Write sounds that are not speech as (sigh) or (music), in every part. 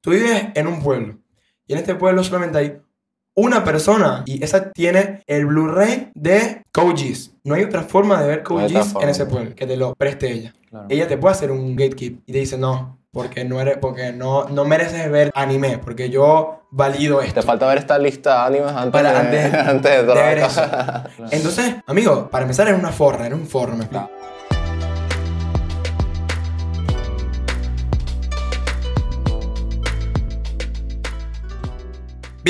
Tú vives en un pueblo y en este pueblo solamente hay una persona y esa tiene el Blu-ray de Coaches. No hay otra forma de ver Coaches en ese pueblo que te lo preste ella. Claro. Ella te puede hacer un gatekeep y te dice no, porque no eres, porque no, no mereces ver anime, porque yo valido esto. Te falta ver esta lista de animes antes, Para- de, antes (laughs) antes de de ver. (laughs) Entonces, amigo, para empezar era una forra, era un forro, me explico.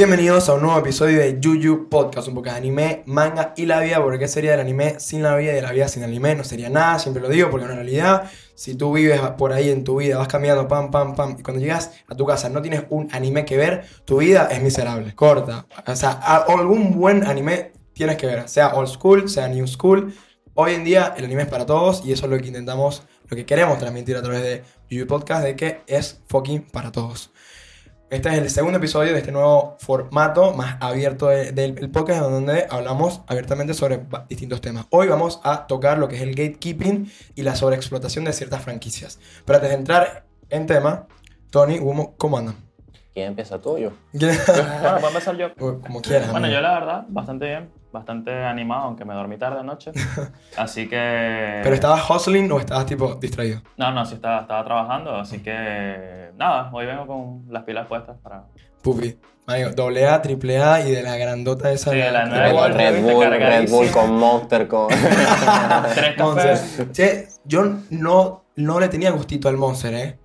Bienvenidos a un nuevo episodio de Yuyu Podcast, un poco de anime, manga y la vida, porque ¿qué sería del anime sin la vida y de la vida sin anime? No sería nada, siempre lo digo, porque en realidad, si tú vives por ahí en tu vida, vas cambiando pam, pam, pam, y cuando llegas a tu casa no tienes un anime que ver, tu vida es miserable, corta. O sea, algún buen anime tienes que ver, sea old school, sea new school. Hoy en día el anime es para todos y eso es lo que intentamos, lo que queremos transmitir a través de Yuyu Podcast, de que es fucking para todos. Este es el segundo episodio de este nuevo formato más abierto de- del el podcast, donde hablamos abiertamente sobre distintos temas. Hoy vamos a tocar lo que es el gatekeeping y la sobreexplotación de ciertas franquicias. Pero antes de entrar en tema, Tony, ¿cómo andan? ¿Quién empieza tú o yo? (laughs) Bueno, voy a empezar yo. Como quieras. Bueno, amigo. yo la verdad, bastante bien, bastante animado, aunque me dormí tarde anoche. (laughs) Así que... ¿Pero estabas hustling o estabas tipo distraído? No, no, sí estaba, estaba trabajando, así que... Nada, hoy vengo con las pilas puestas para... Pupi. Amigo, doble A, triple A y de la grandota esa. Sí, de la Red, nueva Red viste, Bull, Red. Bull con Monster, con... (laughs) Tres Monster. cafés. Che, yo no, no le tenía gustito al Monster, ¿eh?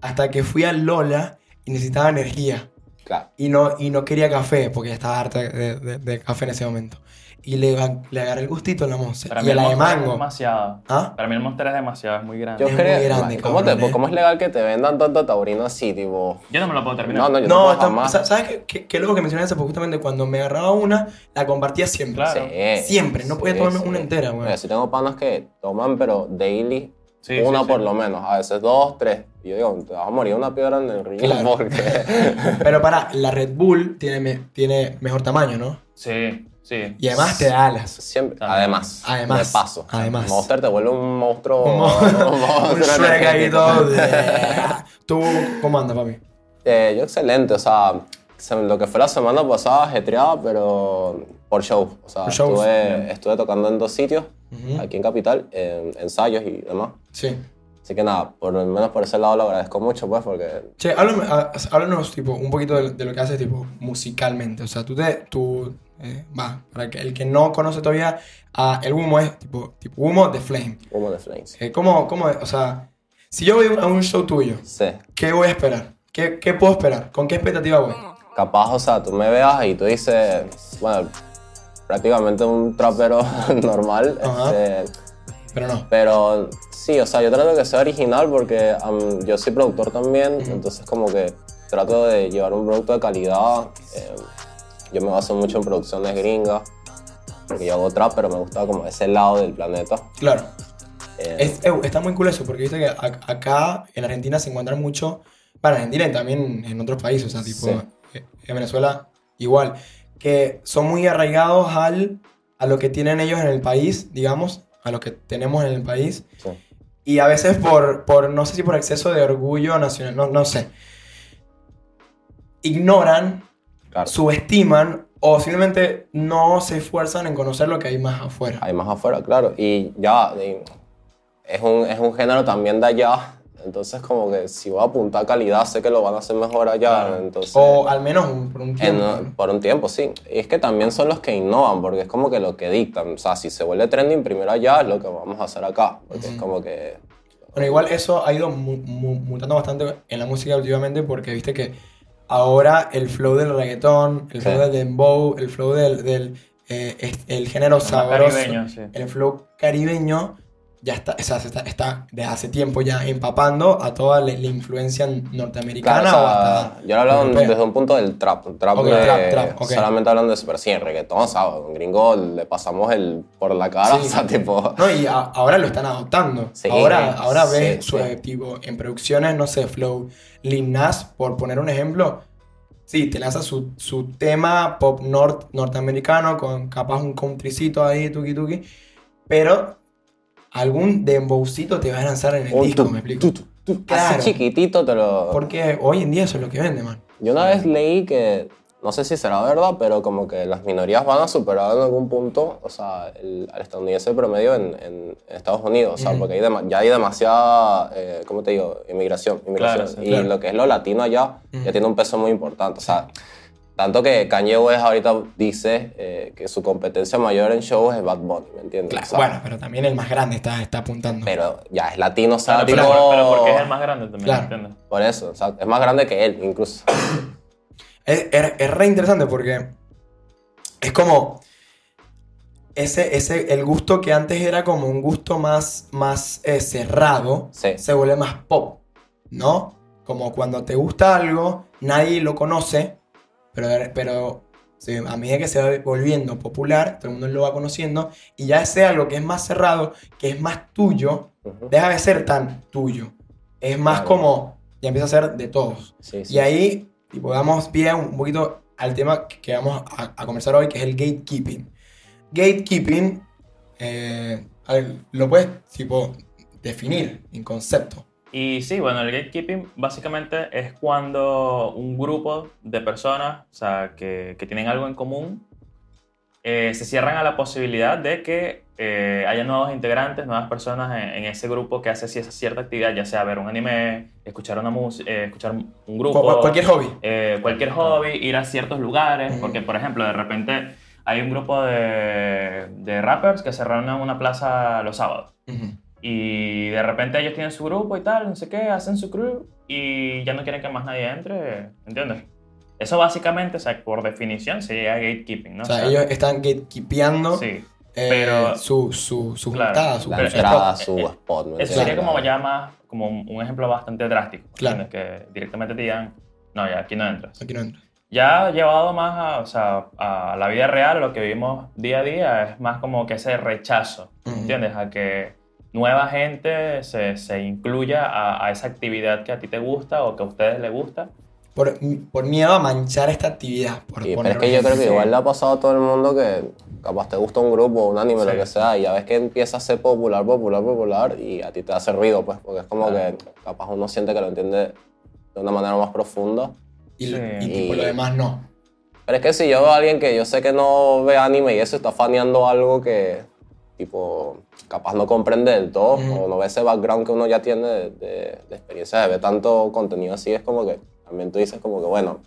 Hasta que fui al Lola y necesitaba energía. Claro. Y no, y no quería café, porque estaba harta de, de- de café en ese momento. Y le, le agarré el gustito a la Monster. Para y mí a el la de Monster es mango. demasiado. ¿Ah? Para mí el Monster es demasiado, es muy grande. Yo Es creo... muy grande, ¿cómo, te- cabrón, eh. ¿Cómo es legal que te vendan tanto taurino así, tipo...? Yo no me lo puedo terminar. No, no, yo No, no, está- jamás. ¿sabes qué, qué, qué loco que mencionaste? Porque justamente cuando me agarraba una, la compartía siempre. Claro. Sí, Siempre, no podía sí, tomarme sí. una entera, güey. Mira, sí tengo panas que toman, pero daily, Sí, una sí, sí. por lo menos, a veces dos, tres. Y yo digo, te vas a morir una piedra en el río Claro. porque... (laughs) Pero para, la Red Bull tiene, me- tiene mejor tamaño, ¿no? Sí, sí. Y además te da alas. Siempre, También. además, Además, de paso. además. Monster te vuelve un monstruo. Un (laughs) monstruo (laughs) un Shrek ahí energético. todo. ¿Tú cómo andas, papi? Eh, yo excelente, o sea, se- lo que fue la semana pasada ajetreada, pero por show. O sea, Por estuve, estuve tocando en dos sitios, Ujú. aquí en Capital, en ensayos y demás. Sí. Así que nada, por lo menos por ese lado lo agradezco mucho, pues, porque Che, háblame- ah, háblanos tipo, un poquito de, de lo que haces tipo, musicalmente. O sea, tú te. Tú, eh, va, para que, el que no conoce todavía, ah, el humo es tipo, tipo humo de Flame. humo de Flames. Eh, ¿cómo, cómo, o sea, si yo voy a un show tuyo, Sí. ¿qué voy a esperar? ¿Qué, qué puedo esperar? ¿Con qué expectativa voy? Capaz, o sea, tú me veas y tú dices, bueno, prácticamente un trapero (laughs) normal, este, Pero no. pero sí, o sea, yo trato que sea original porque am, yo soy productor también, entonces como que trato de llevar un producto de calidad. eh, yo me baso mucho en producciones gringas, porque yo hago trap, pero me gusta como ese lado del planeta. Claro. Eh, Es- eh, está muy cool eso, porque viste que ac- acá en Argentina se encuentran mucho, bueno, en Argentina y también en otros países, o sea, tipo, Sí. eh, en Venezuela igual, que son muy arraigados al, a lo que tienen ellos en el país, digamos, a lo que tenemos en el país, sí. y a veces por, por no sé si por exceso de orgullo nacional, no, no sé, ignoran, Claro. subestiman o simplemente no se esfuerzan en conocer lo que hay más afuera. Hay más afuera, claro. Y ya, y es un, es un género también de allá. Entonces, como que si voy a apuntar calidad, sé que lo van a hacer mejor allá. Claro. Entonces, O al menos un- por un en- tiempo. ¿no? por un tiempo, sí. Y es que también son los que innovan, porque es como que lo que dictan. O sea, si se vuelve trending primero allá, es lo que vamos a hacer acá. Porque es como que. Bueno, igual eso ha ido mu- mu- mutando bastante en la música últimamente porque viste que ahora el flow del reggaetón, el Sí. flow del dembow, el flow del, del eh, el género sabroso, caribeño, sí. el flow caribeño ya está, o sea, se está, está desde hace tiempo ya empapando a toda la, la influencia norteamericana Claro, o hasta yo lo hablo europea. desde un punto del trap. Trap de, trap, trap. Solamente hablando de sí, en reggaetón, o sea, un gringo le pasamos el por la cara, Sí. (laughs) o sea, tipo. No, y a- ahora lo están adoptando. Sí, ahora ahora sí, ves su sí. tipo en producciones, no sé, Flow, Lil Nas, por poner un ejemplo. Sí, te lanza su, su tema pop nort, norteamericano con capaz un countrycito ahí, tuki tuki. Pero algún dembowcito te va a lanzar en el disco, tu- me explico. tu- tu- Claro. Así chiquitito te lo... Porque hoy en día eso es lo que vende, man. Yo una vez leí que, no sé si será verdad, pero como que las minorías van a superar en algún punto, o sea, el, al estadounidense promedio en, en Estados Unidos, o sea, porque hay dema- ya hay demasiada, eh, ¿cómo te digo?, inmigración. inmigración. Claro, sí, y claro. lo que es lo latino allá ya tiene un peso muy importante, o sea, tanto que Kanye West ahorita dice eh, que su competencia mayor en shows es Bad Bunny, ¿me entiendes? Claro, bueno, pero también el más grande está, está apuntando. Pero ya es latino, o sea, Pero, tipo... pero- pero porque es el más grande también, Claro. ¿entiendes? Por eso, o sea, es más grande que él, incluso. Es, es- es re interesante porque es como ese, ese, el gusto que antes era como un gusto más, más eh, cerrado, Sí. se vuelve más pop, ¿no? Como cuando te gusta algo, nadie lo conoce, pero, pero sí, a medida que se va volviendo popular, todo el mundo lo va conociendo, y ya ese algo que es más cerrado, que es más tuyo, deja de ser tan tuyo. Es más como, ya empieza a ser de todos. Sí, sí. Y ahí, tipo, damos pie un poquito al tema que- vamos a, a conversar hoy, que es el gatekeeping. Gatekeeping, eh, ver, lo puedes, tipo, definir en concepto. Y sí, bueno, el gatekeeping básicamente es cuando un grupo de personas, o sea, que, que tienen algo en común, eh, se cierran a la posibilidad de que eh, haya nuevos integrantes, nuevas personas en, en ese grupo que hace esa cierta actividad, ya sea ver un anime, escuchar una música, escuchar un grupo, Cu- cualquier hobby. eh, cualquier hobby, ir a ciertos lugares, porque por ejemplo, de repente hay un grupo de, de rappers que se reúnen en una plaza los sábados. Ujú. Y de repente ellos tienen su grupo y tal, no sé qué, hacen su crew y ya no quieren que más nadie entre, ¿entiendes? Eso básicamente, o sea, por definición sería gatekeeping, ¿no? O sea, ellos están gatekeepeando Sí. eh, pero- su, su, su Claro, juntada, su, entrada spot. su eh, spot. ¿me Eso sería como ya más, como un un ejemplo bastante drástico, Claro. ¿entiendes? Que directamente te digan, no, ya aquí no entras. Aquí no entra. Ya llevado más a, o sea, a la vida real, lo que vivimos día a día, es más como que ese rechazo. ¿entiendes? A que nueva gente se, se incluya a, a esa actividad que a ti te gusta o que a ustedes les gusta. Por, por miedo a manchar esta actividad. Por Sí, pero es que yo creo que igual le ha pasado a todo el mundo que capaz te gusta un grupo, un anime, lo Sí. que sea, y ya ves que empieza a ser popular, popular, popular, y a ti te hace ruido, pues, porque es como Claro. que capaz uno siente que lo entiende de una manera más profunda. Y, Sí. y tipo, Y- lo demás no. Pero es que si yo veo a alguien que yo sé que no ve anime y eso está faneando algo que, tipo, capaz no comprende del todo, Ujú. o no ve ese background que uno ya tiene de, de, de experiencia de ver tanto contenido así, es como que también tú dices como que, bueno,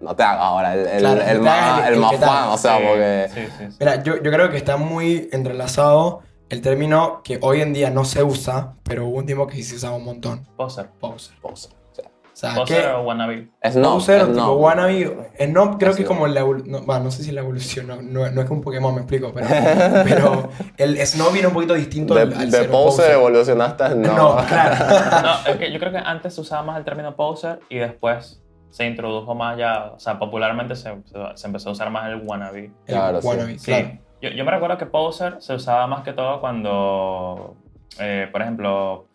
no te hagas ahora el, el, Claro, el hagas más, el- el el más fan, o sea, Sí, porque... Sí, sí, sí. Mira, yo, yo creo que está muy entrelazado el término que hoy en día no se usa, pero hubo un tiempo que sí se usaba un montón. Poser. Poser. Poser, o sea, Poser que o wannabe. Es no, poser es tipo no. wannabe. Snob creo Así que es como la no, va, no sé si la evolución, no, no, no es que un Pokémon, me explico, pero, pero el Snob viene un poquito distinto De, al, al de ser poser evolucionaste al no. No, (laughs) claro. No, es que yo creo que antes se usaba más el término poser y después se introdujo más ya, o sea, popularmente se, empezó a usar más el wannabe. El Claro, sí. wannabe, Sí. claro. Yo, yo me recuerdo que poser se usaba más que todo cuando, eh, por ejemplo,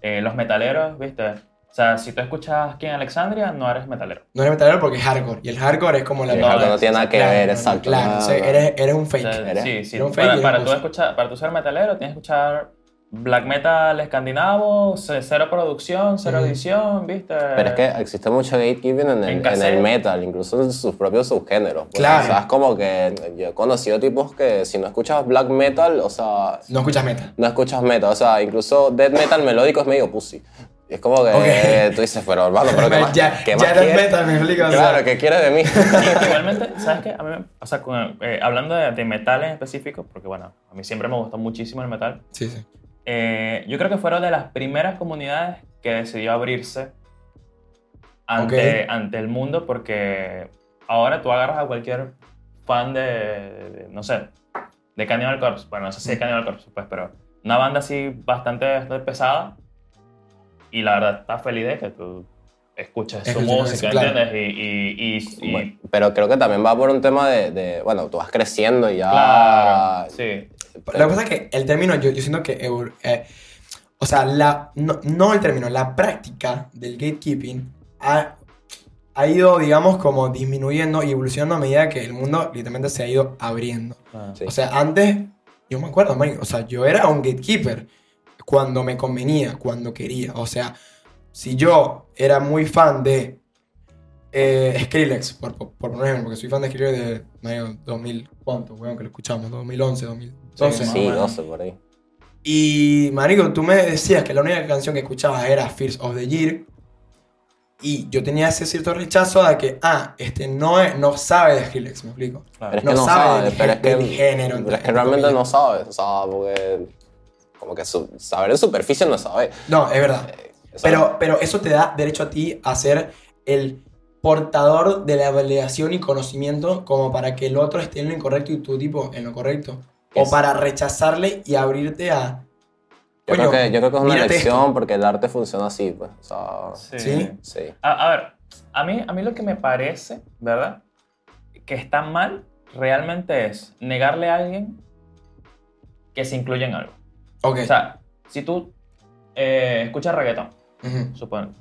eh, los metaleros, ¿viste? O sea, si tú escuchas aquí en Alexandria, no eres metalero. No eres metalero porque es hardcore. Y el hardcore es como la El No, hardcore no tiene nada que Claro, ver, exacto. Claro, o sea, eres, eres un fake. O sea, ¿Eres? sí, sí. Era un fake Para, para tú escuchar, para tú ser metalero, tienes que escuchar black metal escandinavo, ce- cero producción, cero edición, ¿viste? Pero es que existe mucho gatekeeping en el, En en el metal, incluso en sus propios subgéneros. pues. Claro. O sea, es como que yo he conocido tipos que si no escuchas black metal, o sea, No escuchas metal. no escuchas metal. O sea, incluso death metal melódico es medio pussy. Y es como que Ok. (laughs) tú dices, pero hermano, pero ¿qué (laughs) más, ya qué ya más eres quieres? metal, me explico. o sea, Claro, ¿qué quieres de mí? Y (laughs) Igualmente, ¿sabes qué? A mí, o sea, con- eh, hablando de, de metal en específico, porque bueno, a mí siempre me gustó muchísimo el metal, Sí, sí. eh, yo creo que fueron de las primeras comunidades que decidió abrirse ante, ante el mundo, porque ahora tú agarras a cualquier fan de, de- no sé, de Cannibal Corpse, bueno, no sé si de Cannibal Corpse, pues, pero una banda así bastante, bastante pesada, y la verdad está feliz de que tú escuches su música. ¿entiendes? Y, y, y- y- Bueno, pero creo que también va por un tema de, de, bueno, tú vas creciendo y ya... Claro, sí. Lo que pasa es que el término, yo, yo siento que. evol- eh, o sea, la, no, no el término, la práctica del gatekeeping ha, ha ido, digamos, como disminuyendo y evolucionando a medida que el mundo literalmente se ha ido abriendo. Ah. Sí. O sea, antes yo me acuerdo, marico, o sea, yo era un gatekeeper cuando me convenía, cuando quería. O sea, si yo era muy fan de eh, Skrillex, por, por, ejemplo, porque soy fan de Skrillex de marico, 2000, ¿cuánto, weón, que lo escuchamos? 2011, 2012. Sí, Sí, más o 12 por ahí. Y, marico, tú me decías que la única canción que escuchabas era Fears of the Year. Y yo tenía ese cierto rechazo de que, ah, este no, es, no sabe de Skrillex, me explico. Claro. Pero es No que no sabe sabe, del pero es que, del género, pero es que realmente no sabe, o sea, porque como que su- saber en superficie no sabe. No, es verdad. Sea, Pero, pero eso te da derecho a ti a ser el portador de la validación y conocimiento como para que el otro esté en lo incorrecto y tú tipo en lo correcto. O Es- para rechazarle y abrirte a... yo, coño, creo que, yo creo que es una mírate lección esto. porque el arte funciona así, pues. O sea, ¿Sí? sí. A, a ver, a mí, a mí lo que me parece, ¿verdad? Que está mal realmente es negarle a alguien que se incluya en algo. Ok. O sea, si tú eh, escuchas reggaetón, Ujú. supongo,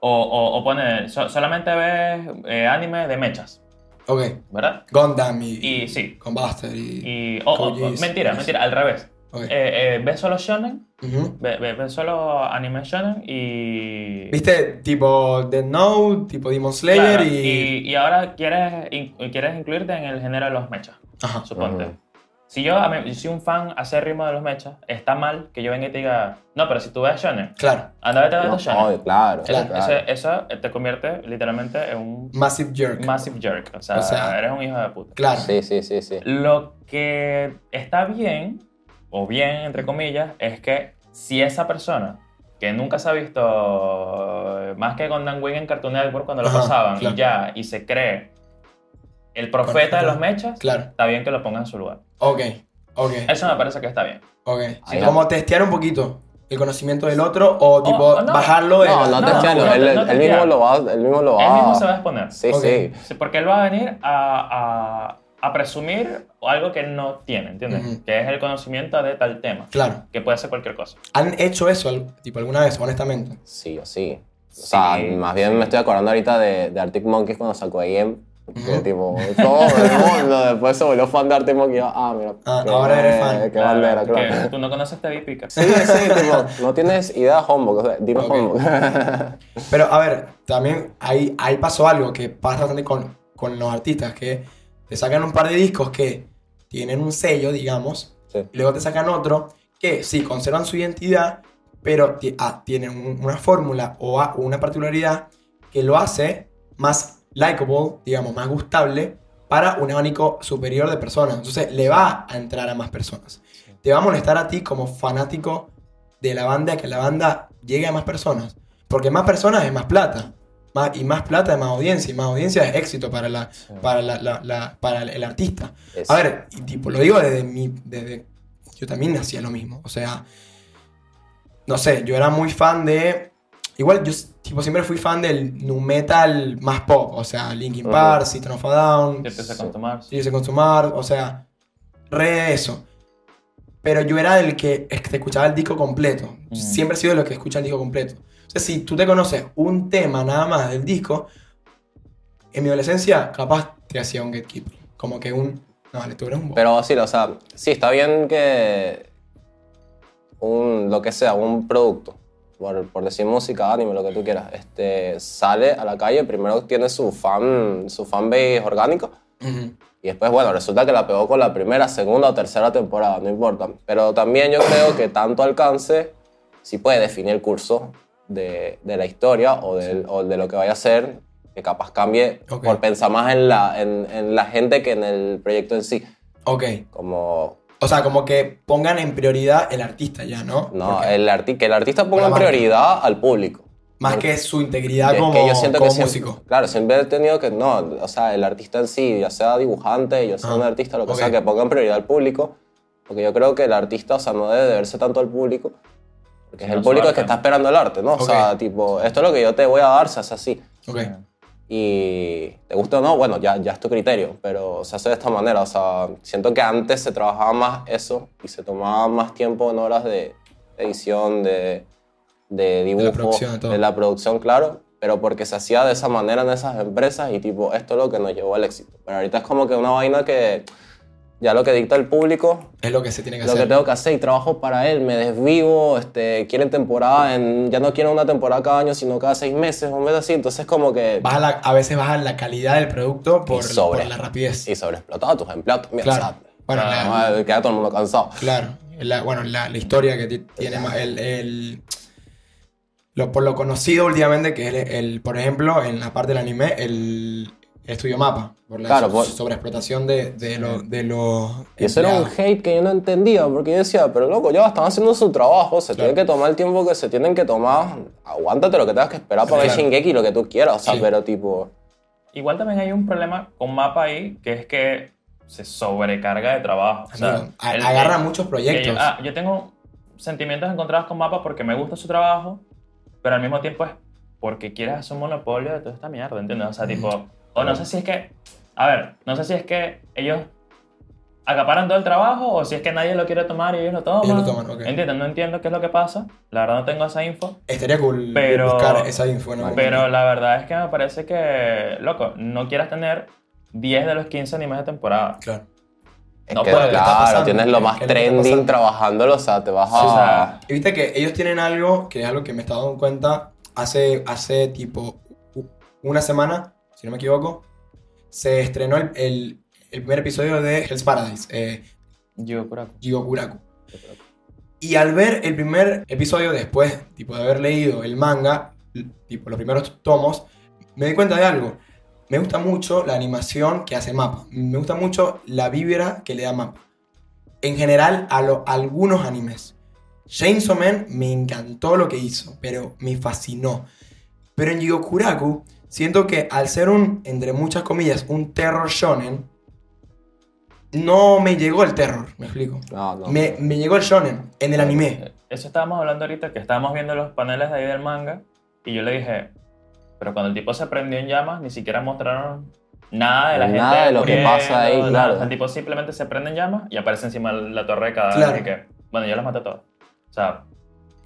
o, o, so- solamente ves eh, anime de mechas, Ok. ¿verdad? Gundam y... Y sí, Con Buster y... y... o- o- o- Code Geass. mentira, mentira, al revés. ok. Eh, eh, ves solo shonen, ve- ve- ves solo anime shonen y... ¿Viste? Tipo Dead Note, tipo Demon Slayer Claro, y... y... y ahora quieres, in- quieres incluirte en el género de los mechas, Ajá. suponte. Ujú. Si yo, a yo soy un fan acérrimo de los mechas, está mal que yo venga y te diga, no, pero si tú ves shonen, Claro. anda vete a ver No, los shonen. obvio, claro, Claro. claro. Eso, eso te convierte literalmente en un Massive Jerk. massive jerk. O sea, O sea, eres un hijo de puta. Claro. Sí, sí, sí, sí. Lo que está bien, o bien, entre comillas, es que si esa persona que nunca se ha visto eh, más que con Dan Wing en Cartoon Network cuando lo Ajá, pasaban claro. y ya, y se cree el profeta de los mechas, Claro. está bien que lo ponga en su lugar. Ok. Ok. Eso me parece que está bien. Ok. Ahí Como testear un poquito el conocimiento del otro o tipo o no. bajarlo de No, la- no, no, te entiendo, no, él, no él te mismo lo va, él mismo lo va. Él mismo se va a exponer. Sí, Ok. sí. Sí, Porque él va a venir a, a- a presumir algo que él no tiene, ¿entiendes? Ujú. Que es el conocimiento de tal tema, Claro. que puede ser cualquier cosa. ¿Han hecho eso tipo alguna vez, honestamente? Sí o sí. O sea, Sí, más bien sí. me estoy acordando ahorita de, de Arctic Monkeys cuando sacó AM. Que tipo, todo el mundo (laughs) después se volvió fan de y yo, Ah, mira. Ah, qué- ahora eres fan. Qué bandera, que claro. tú no conoces TV Pica. Sí, sí, (laughs) tipo, no tienes idea de Homebook, o sea, dime Ok. Homebook. (laughs) Pero a ver, también ahí, ahí pasó algo que pasa bastante con, con los artistas, que te sacan un par de discos que tienen un sello, digamos, Sí. y luego te sacan otro que sí, conservan su identidad, pero ah, tienen un- una fórmula o a- una particularidad que lo hace más likable, digamos, más gustable para un abanico superior de personas. Entonces le va a entrar a más personas. Te va a molestar a ti como fanático de la banda que la banda llegue a más personas. Porque más personas es más plata. Más, y más plata es más audiencia. Y más audiencia es éxito para, la, para, la, la- la- para el artista. A ver, y tipo, lo digo desde mi. Desde, yo también hacía lo mismo. O sea, no sé, yo era muy fan de. Igual yo tipo, siempre fui fan del nu metal más pop. O sea, Linkin. Park, System of a Down, te se consumar. Sí, se consumar, o sea, re eso. Pero yo era el que es que escuchaba el disco completo. Mm. Siempre he sido el que escucha el disco completo. O sea, si tú te conoces un tema nada más del disco, en mi adolescencia, capaz te hacía un gatekeeper. Como que un. No, vale, tú eres un bobo. Pero sí, o sea, sí, está bien que un, lo que sea, un producto, por, por decir música, anime, lo que tú quieras, este, sale a la calle, primero tiene su fan, su fanbase orgánico, Ujú. y después, bueno, resulta que la pegó con la primera, segunda o tercera temporada, no importa. Pero también yo creo que tanto alcance sí puede definir el curso de, de la historia o, del- o de lo que vaya a ser, que capaz cambie Ok. por pensar más en la, en, en la gente que en el proyecto en sí. Ok. Como, O sea, como que pongan en prioridad el artista ya, ¿no? no, el arti que el artista ponga en prioridad al público. más que su integridad como, que yo siento como que siempre- músico. claro, siempre he tenido que, no, o sea, el artista en sí, ya sea dibujante, ya sea Ah, un artista, lo que ok. sea, que ponga en prioridad al público, porque yo creo que el artista, o sea, no debe deberse tanto al público, porque es el público el que está esperando el arte, ¿no? O sea, tipo, esto es lo que yo te voy a dar, se hace así. Ok. Y te gusta o no, bueno, ya, ya es tu criterio, pero se hace de esta manera. O sea, siento que antes se trabajaba más eso y se tomaba más tiempo en horas de edición, de, de dibujo, de todo. de la producción, claro, pero porque se hacía de esa manera en esas empresas y tipo, esto es lo que nos llevó al éxito. Pero ahorita es como que una vaina que ya lo que dicta el público Es lo que se tiene que lo hacer. que tengo que hacer y trabajo para él, me desvivo, este, quieren temporada, en, ya no quieren una temporada cada año, sino cada seis meses, un mes así, entonces como que... Baja la- a veces baja la calidad del producto por, sobre, por la rapidez. Y sobreexplotado a tus empleados también, Claro. o sea, Bueno, la- queda todo el mundo cansado. Claro, la, bueno, la, la historia que ti- tiene ma- el, el- lo, por lo conocido últimamente que es el, el, por ejemplo, en la parte del anime, el, estudio mapa, por la Claro, so- por- sobreexplotación de, de, lo- de los Y eso era un hate que yo no entendía, porque yo decía, pero loco, ya están haciendo su trabajo, se tienen que tomar el tiempo que se tienen que tomar, aguántate lo que tengas que esperar para ver Claro. Shingeki, lo que tú quieras, o sea, Sí. pero tipo... Igual también hay un problema con Mapa ahí, que es que se sobrecarga de trabajo. O sea, Amigo, el- agarra el- muchos proyectos. yo, ah, yo tengo sentimientos encontrados con Mapa porque me gusta su trabajo, pero al mismo tiempo es porque quieres hacer un monopolio de toda esta mierda, ¿entiendes? O sea, tipo, o no sé si es que, a ver, no sé si es que ellos acaparan todo el trabajo o si es que nadie lo quiere tomar y ellos lo toman. Ellos lo toman, ok. ¿Entiendes? No entiendo qué es lo que pasa. La verdad no tengo esa info. Estaría cool Pero- buscar esa info. ¿no? Pero la verdad es que me parece que, loco, no quieras tener 10 de los 15 animes de temporada. Claro. Es No que, puede, ¿qué está claro, pasando? tienes lo ¿Qué- más trending trabajándolo, o sea, te vas a... Sí, o sea, Y viste que ellos tienen algo que es algo que me he estado dando cuenta hace, hace tipo una semana, si no me equivoco, se estrenó el, el- el primer episodio de Hell's Paradise, eh. Jigokuraku. Y al ver el primer episodio después, tipo de haber leído el manga, tipo los primeros tomos, me di cuenta de algo. Me gusta mucho la animación que hace Mapa. Me gusta mucho la vibra que le da Mapa. En general, a, lo- a algunos animes. Chainsaw Man me encantó lo que hizo, pero me fascinó. Pero en Jigokuraku, siento que al ser un, entre muchas comillas, un terror shonen, no me llegó el terror, me explico. No, no. Me, me llegó el shonen en el anime. Eso estábamos hablando ahorita, que estábamos viendo los paneles de ahí del manga, y yo le dije, pero cuando el tipo se prendió en llamas, ni siquiera mostraron nada de la Nada gente de lo que pasa ahí, nada. claro. El tipo simplemente se prende en llamas y aparece encima de la torre de cadáveres Claro. y que, bueno, yo los maté todos. O sea,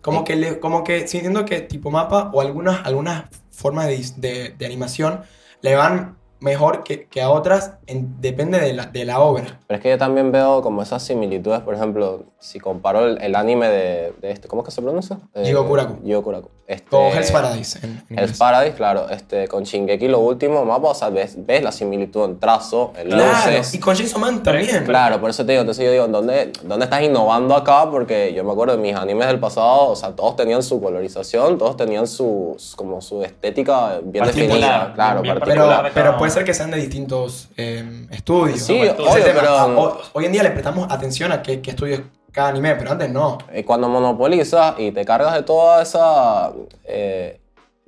Como que, le, como que siento que tipo mapa o algunas, algunas formas de, de- de animación le van mejor que, que a otras, en- depende de la, de la obra. Pero es que yo también veo como esas similitudes, por ejemplo, si comparo el, el anime de, de este, ¿cómo es que se pronuncia? Eh. Jigokuraku. Este, O Hell's Paradise. En, en Hell's. Paradise, claro, este, con Shingeki lo último, mapa, o sea, ves, ves la similitud en trazo, en Claro, luces. y con Jason Man también. Claro, por eso te digo, entonces yo digo, ¿dónde, ¿dónde estás innovando acá? Porque yo me acuerdo de mis animes del pasado, o sea, todos tenían su colorización, todos tenían su, como su estética bien Particular, definida, claro, bien particular. Pero, pero puede ser que sean de distintos eh, estudios. Sí, Ese obvio, tema. pero- ho- hoy en día le prestamos atención a qué, qué estudios cada anime, pero antes no. Eh, cuando monopolizas y te cargas de toda esa, eh,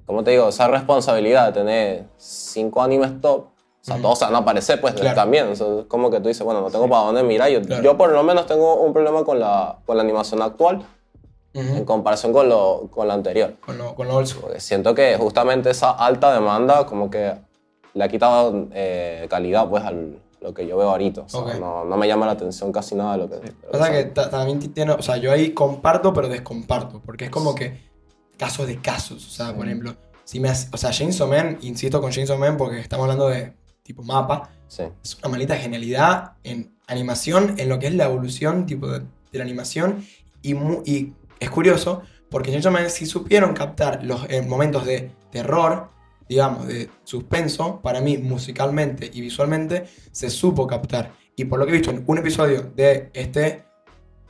¿cómo te digo? Esa responsabilidad de tener cinco animes top, o sea, todos van a aparecer, pues Claro. también. O sea, es como que tú dices, bueno, no tengo para dónde mirar. Yo, Claro. yo por lo menos tengo un problema con la, con la animación actual en comparación con lo, con la anterior. Con lo, con lo old school. Porque siento que justamente esa alta demanda como que le ha quitado eh, calidad pues a lo que yo veo ahorita. O sea, Ok. no, no me llama la atención casi nada de lo que... lo que Pasa que ta- también ti- tiene, o sea, yo ahí comparto, pero descomparto, porque es como que casos de casos, o sea, por ejemplo, si me hace- o sea, Chainsaw Man, insisto con Chainsaw Man porque estamos hablando de tipo mapa, Sí. es una maldita genialidad en animación, en lo que es la evolución tipo de, de la animación y, mu- y es curioso porque Chainsaw Man sí supieron captar los eh, momentos de terror, digamos, de suspenso, para mí musicalmente y visualmente se supo captar. Y por lo que he visto en un episodio de este,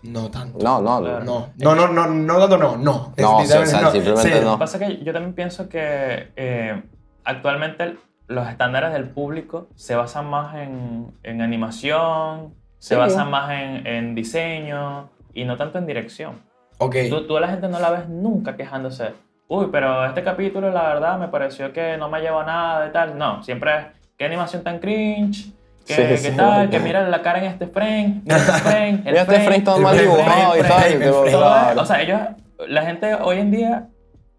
no tanto. No, no, Claro. no. No, no, no, no, no tanto, no, no. Es No, sí, o sea, simplemente Cero. no. Lo que pasa es que yo también pienso que eh, actualmente los estándares del público se basan más en, en animación, se Sí. basan más en, en diseño y no tanto en dirección. Ok, Tú, tú a la gente no la ves nunca quejándose. Uy, pero este capítulo la verdad me pareció que no me llevó a nada de tal. No, siempre es, qué animación tan cringe, qué, Sí, qué sí. tal, que (laughs) mira la cara en este frame, mira este (laughs) frame, el Mira este frame todo el mal frame, dibujado y frame, tal. frame, y tipo, frame. todo es- claro. O sea, ellos, la gente hoy en día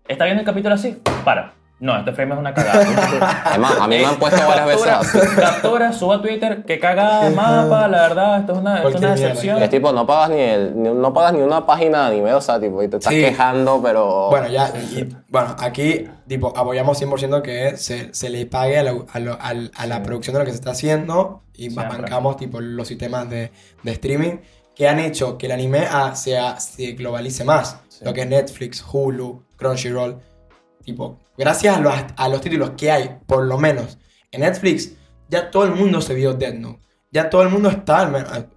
está viendo el capítulo así, para. No, este frame es una cagada. (laughs) Además, a mí me han puesto varias veces captura, así. captura, suba a Twitter, que cagada, mapa, la verdad, esto es una, esto es una decepción. Es tipo, no pagas ni, el, ni- no pagas ni una página de anime, o sea, tipo, y te estás Sí. quejando, pero... Bueno, ya, y, bueno, aquí, tipo, apoyamos 100% que se, se le pague a la, a lo- al- a la producción de lo que se está haciendo y Siempre. bancamos, tipo, los sistemas de, de streaming que han hecho que el anime ah, sea, se globalice más. Sí. Lo que es Netflix, Hulu, Crunchyroll. Tipo, gracias a los, a los títulos que hay, por lo menos, en Netflix, ya todo el mundo se vio Death Note. Ya todo el mundo está, al menos- a-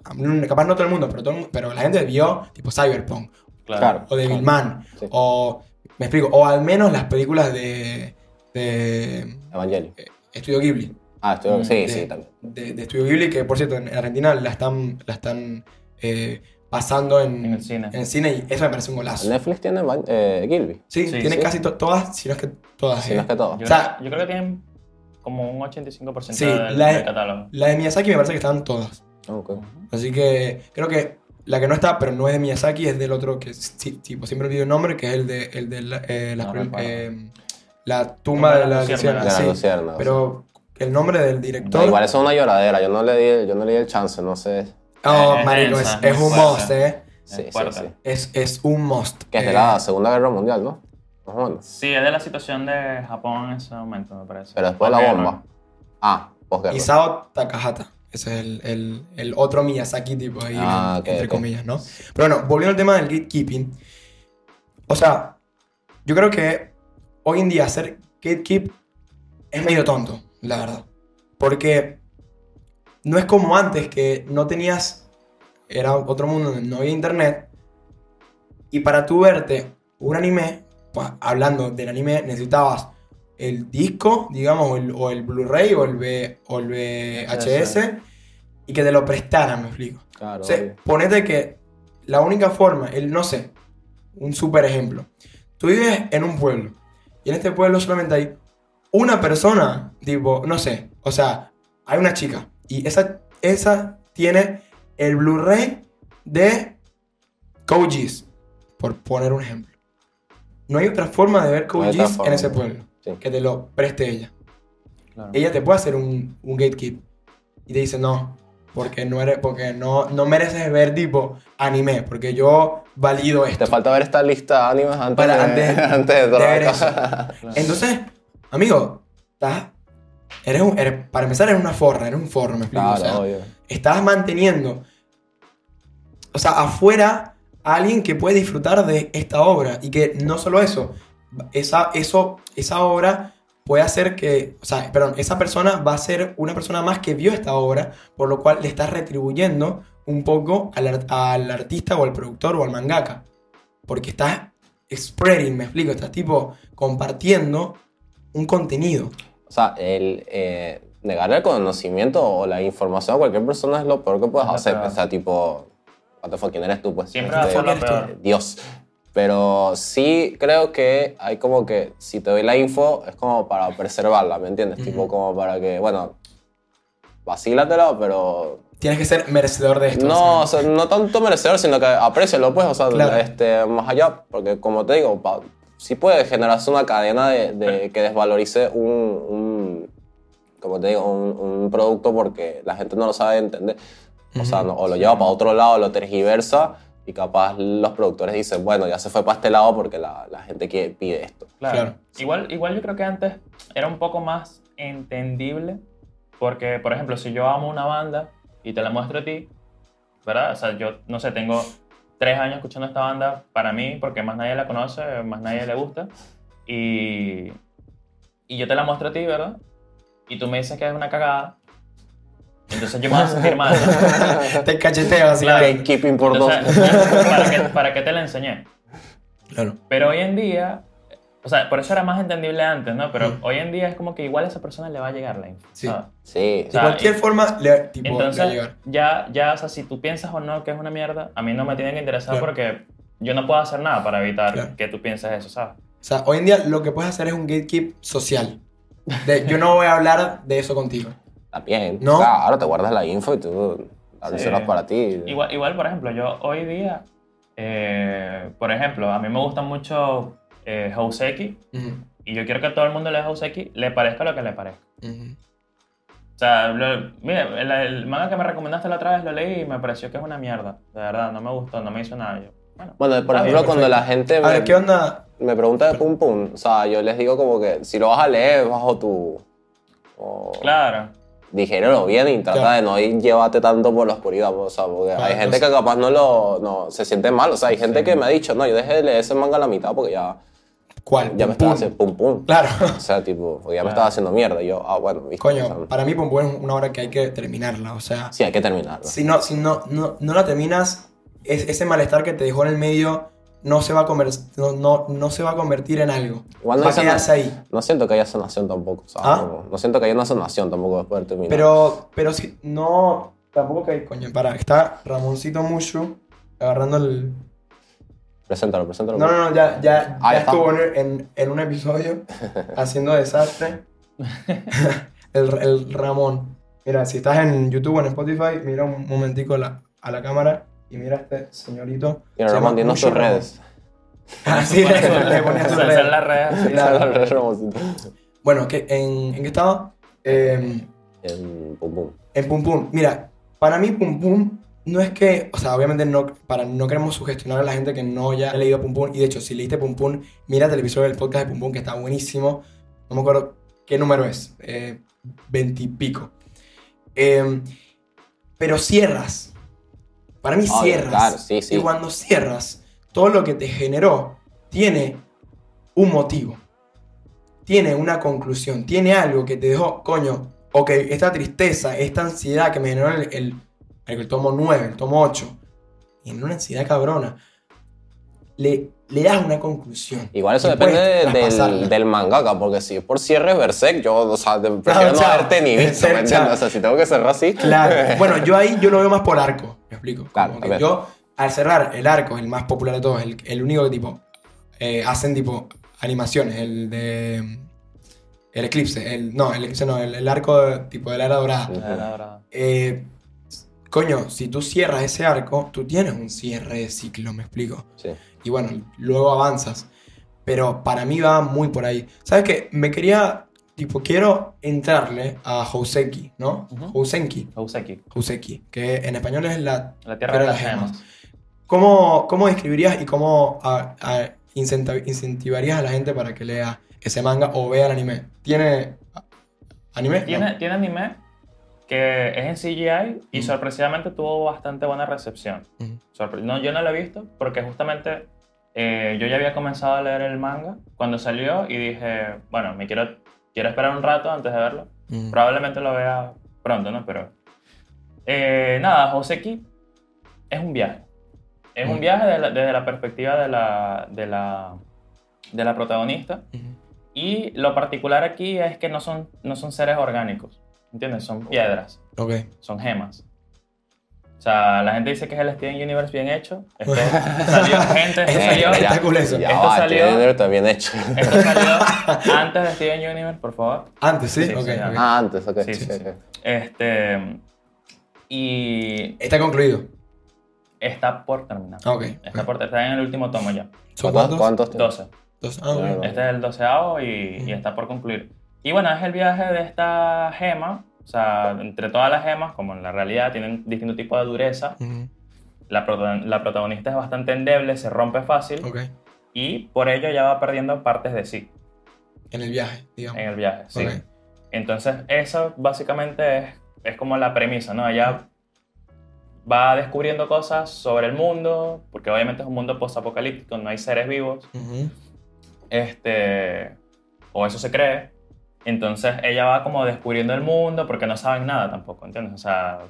capaz no todo el mundo, pero, todo el pero la gente vio, tipo, Cyberpunk Claro. o Devilman, Sí. o me explico, o al menos las películas de, de Evangelio. Estudio Ghibli. Ah, Mm, sí, de, sí, también. De, de Estudio Ghibli, que por cierto en Argentina la están, la están eh, pasando en, En el cine. en el cine y eso me parece un golazo. Netflix tiene eh, Gilby, Sí, Sí, tiene sí. casi to- todas, si no es que todas. si eh. no es que todo. Yo, O sea- creo, yo creo que tienen como un 85% Sí, del, la- del catálogo. La de Miyazaki me parece que están todas. Ah, ok. Así que creo que la que no está, pero no es de Miyazaki, es del otro que sí, tipo, siempre olvido el nombre, que es el de, el de la, eh, las No recuerdo. eh, la tumba de la. De luciérnaga, Pero el nombre del No, director. igual eso es una lloradera, yo no le di, yo no le di el chance, no sé. Oh, Es marico, es, un fuerte. must, eh. Sí, sí, sí. Es, es un must. Que es de Eh, la Segunda Guerra Mundial, ¿no? Sí, es de la situación de Japón en ese momento, me parece. Pero después de la bomba. Ah, posguerra. Isao Takahata. Ese es el, el, el otro Miyazaki, tipo ahí, Ah, entre comillas, ¿no? Pero bueno, volviendo al tema del gatekeeping. O sea, yo creo que hoy en día hacer gatekeep es medio tonto, la verdad. Porque no es como antes que no tenías. Era otro mundo donde no había internet. Y para tú verte un anime, pues, hablando del anime, necesitabas el disco, digamos, o el, Blu-ray o el, el VHS, y que te lo prestaran, me explico. Claro. O sea, obvio. ponete que la única forma, el no sé, un super ejemplo. Tú vives en un pueblo y en este pueblo solamente hay una persona, tipo, no sé, o sea, hay una chica y esa, esa tiene el Blu-ray de Geass, por poner un ejemplo. No hay otra forma de ver No otra Geass en ese pueblo Sí. que te lo preste ella. Claro. Ella te puede hacer un, un gatekeep y te dice no, porque no eres, porque no, no mereces ver tipo anime, porque yo valido esto. Te falta ver esta lista de animes antes, Para- de, antes (laughs) antes de de ver eso. (laughs) Entonces, amigo, estás, eres, un- eres- para empezar eres una forra, eres un forro, me explico. Claro, o sea, obvio. estás manteniendo, o sea, afuera a alguien que puede disfrutar de esta obra y que no solo eso, esa, eso, esa obra puede hacer que, o sea, perdón, esa persona va a ser una persona más que vio esta obra, por lo cual le estás retribuyendo un poco al, al artista o al productor o al mangaka, porque estás spreading, me explico, estás tipo compartiendo un contenido. O sea, el eh, negar el conocimiento o la información a cualquier persona es lo peor que puedes hacer. O sea, tipo, what the fuck, ¿quién eres tú? Pues Siempre Este, peor. Dios. Pero sí creo que hay como que, si te doy la info, es como para preservarla, ¿me entiendes? Tipo, como para que, bueno, vacílatela, pero Tienes que ser merecedor de esto. no, o sea, no tanto merecedor, sino que aprécialo, pues, o sea, Claro. este, más allá, porque como te digo, pa- sí puede generarse una cadena de, de que desvalorice un, un- como te digo, un, un producto porque la gente no lo sabe entender. O sea, no- o lo lleva para otro lado, lo tergiversa y capaz los productores dicen, bueno, ya se fue para este lado porque la, la gente quiere, pide esto. Claro. Claro. Igual, igual yo creo que antes era un poco más entendible porque, por ejemplo, si yo amo una banda y te la muestro a ti, ¿verdad? O sea, yo, no sé, tengo tres años escuchando esta banda para mí porque más nadie la conoce, más nadie le gusta y, y yo te la muestro a ti, ¿verdad? Y tú me dices que es una cagada. Entonces yo me voy a sentir mal. ¿no? (laughs) te cacheteo así. Claro. Gatekeeping por dos. Entonces, ¿para qué, ¿para qué te la enseñé? Claro. Pero hoy en día, o sea, por eso era más entendible antes, ¿no? Pero Mm. hoy en día es como que igual a esa persona le va a llegar la info. Sí. ¿sabes? Sí, De O sea, cualquier y- forma, le, tipo, le va a Entonces, llegar. ya, ya, o sea, si tú piensas o no que es una mierda, a mí no me tiene que interesar Claro. porque yo no puedo hacer nada para evitar Claro. que tú pienses eso, ¿sabes? O sea, hoy en día lo que puedes hacer es un gatekeep social. De, yo no voy a hablar de eso contigo. también. ¿No? Claro, te guardas la info y tú la Sí. para ti. Igual, igual, por ejemplo, yo hoy día, eh, por ejemplo, a mí me gusta mucho eh, Houseki Ujú. y yo quiero que todo el mundo lea Houseki, le parezca lo que le parezca. Ujú. O sea, lo- mira, el, el manga que me recomendaste la otra vez lo leí y me pareció que es una mierda. De verdad, no me gustó, no me hizo nada. Yo, bueno, Bueno, por ejemplo, bien, cuando la gente A ver, me, ¿qué onda? me pregunta de Pum Pum, o sea, yo les digo como que si lo vas a leer bajo tu... o- Claro. digérelo bien y trata Claro. de no ir, llevarte tanto por la oscuridad, pues, o sea, porque Claro, hay gente entonces- que capaz no lo no, se siente mal, o sea, hay gente que me ha dicho, no, yo dejé de leer ese manga a la mitad porque ya, ¿Cuál? ya me Pum estaba Pum. haciendo pum pum. Claro. (laughs) O sea, tipo, ya me Claro. estaba haciendo mierda. Y yo, ah, bueno, viste. o sea, Coño, para mí Pum Pum es una obra que hay que terminarla. O sea, sí, hay que terminarlo. si no, si no, no, no la terminas, es- ese malestar que te dejó en el medio no se va a, conver- no, no, no se va a convertir en algo. Igual no va a quedarse ahí. No siento que haya sanación tampoco, sea, ¿Ah? no, no siento que haya una sanación tampoco después de terminar. Pero, pero si no, tampoco que hay, coño, para, está Ramoncito Mushu agarrando el... Preséntalo, preséntalo. No, no, no, ya, ya, Ah, ya estuvo en, en, en un episodio (laughs) haciendo desastre. (laughs) el, el Ramón. Mira, si estás en YouTube o en Spotify, mira un momentico la- a la cámara y mira a este señorito. Mira, Se Ramón, dinos tus redes. Ah, sí, (laughs) le, le ponías tus redes. es la red. sí. Claro. Ramoncito. Bueno, ¿qué- en, ¿en qué estaba? Eh, En Pum Pum. En Pum Pum. Mira, para mí Pum Pum no es que, o sea, obviamente no, para, no queremos sugestionar a la gente que no haya leído Pum Pum. Y de hecho, si leíste Pum Pum, mírate el episodio del podcast de Pum Pum que está buenísimo. No me acuerdo qué número es. Eh, Veintipico. Eh, pero cierras. Para mí cierras. claro, sí, sí. Y cuando cierras, todo lo que te generó tiene un motivo. Tiene una conclusión. Tiene algo que te dejó, coño, ok, esta tristeza, esta ansiedad que me generó el, el, el tomo 9, el tomo 8. Y en una ansiedad cabrona. Le, le das una conclusión. Igual eso depende del, del mangaka, porque si es por cierre Berserk, yo, o sea, prefiero Claro, no chao. haberte ni visto, ¿me entiendes? O sea, si tengo que cerrar así. Claro. (laughs) Bueno, yo ahí yo lo veo más por arco. Me explico. Claro, Como que yo, al cerrar el arco, el más popular de todos, el, el único que tipo eh, hacen tipo animaciones, el de. El eclipse, el, no, el eclipse no, el, el arco de- tipo de la era dorada. La verdad. Eh, coño, si tú cierras ese arco, tú tienes un cierre de ciclo, me explico. Sí. Y bueno, luego avanzas. Pero para mí va muy por ahí. ¿Sabes qué? Me quería, tipo, quiero entrarle a Houseki, ¿no? Ujú. Housenki. Houseki, Houseki, que en español es la... la tierra de las gemas. gemas. ¿Cómo, cómo describirías y cómo a- a- incentivarías a la gente para que lea ese manga o vea el anime? ¿Tiene anime? Tiene, No. tiene anime que es en CGI y sorpresivamente tuvo bastante buena recepción. No, yo no lo he visto porque justamente eh, yo ya había comenzado a leer el manga cuando salió y dije, bueno, me quiero, quiero esperar un rato antes de verlo. Probablemente lo vea pronto, ¿no? Pero eh, nada, Hoseki es un viaje. Es un viaje de la- desde la perspectiva de la, de la, de la protagonista. Y lo particular aquí es que no son, no son seres orgánicos, ¿entiendes? Son piedras, Ok. son gemas. O sea, la gente dice que es el Steven Universe bien hecho. Esto (laughs) salió, gente, esto salió, eso. Esto salió- está bien hecho. esto salió (laughs) antes de Steven Universe, por favor. Antes, ¿sí? Sí, ok, sí, ok. Ah, antes, ok. Sí. Este, y Está concluido. está por terminar. Ok. Está, por, está en el último tomo ya. ¿Son ¿Cuántos? cuántos? ¿Cuántos? 12. Dos. Ah, ok. Claro. Este es el doceavo y, y Ujú. está por concluir. Y bueno, es el viaje de esta gema. O sea, entre todas las gemas, como en la realidad tienen distinto tipo de dureza, Ujú. la, prota- la protagonista es bastante endeble, se rompe fácil Ok. y por ello ya va perdiendo partes de sí En el viaje, digamos. en el viaje. Sí. Ok. Entonces, eso básicamente es, es como la premisa, ¿no? Ella va descubriendo cosas sobre el mundo, porque obviamente es un mundo post-apocalíptico, no hay seres vivos, Ujú. este, o eso se cree. Entonces ella va como descubriendo el mundo porque no saben nada tampoco, ¿entiendes? O sea,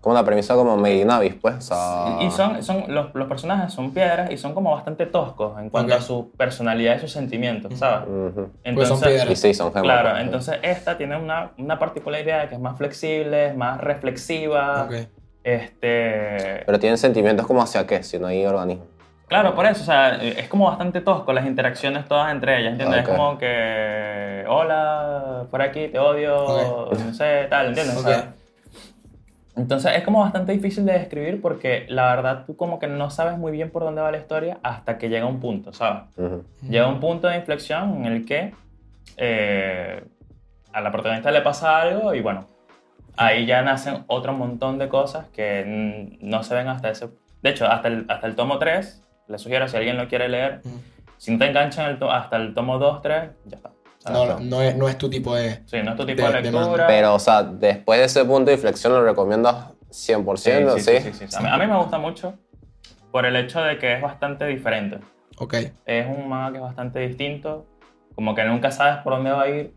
Como una premisa como Made in Abyss, pues. O sea, y son, son los, los personajes son piedras y son como bastante toscos en cuanto a su personalidad y sus sentimientos, ¿sabes? Ujú. Pues son piedras. Y sí, son gemas. Claro, pues. entonces esta tiene una, una particularidad de que es más flexible, es más reflexiva. Ok. Este, Pero tienen sentimientos como hacia qué, si no hay organismo. Claro, por eso, o sea, es como bastante tosco las interacciones todas entre ellas, ¿entiendes? Ok. Es como que, hola, por aquí, te odio, Ok. no sé, tal, ¿entiendes? O sea, entonces es como bastante difícil de describir porque la verdad tú como que no sabes muy bien por dónde va la historia hasta que llega un punto, ¿sabes? Ujú. Llega un punto de inflexión en el que eh, a la protagonista le pasa algo y bueno, ahí ya nacen otro montón de cosas que no se ven hasta ese... De hecho, hasta el, hasta el tomo 3, le sugiero si alguien lo quiere leer, Mm. si no te enganchan el hasta el tomo 2, 3, ya está. No, no, es, no es tu tipo de... Sí, no es tu tipo De- de, de lectura. Pero, o sea, después de ese punto de inflexión, ¿lo recomiendas 100%? Sí, Sí, sí, sí, sí, sí. A, mí, a mí me gusta mucho por el hecho de que es bastante diferente. Ok. Es un manga que es bastante distinto, como que nunca sabes por dónde va a ir.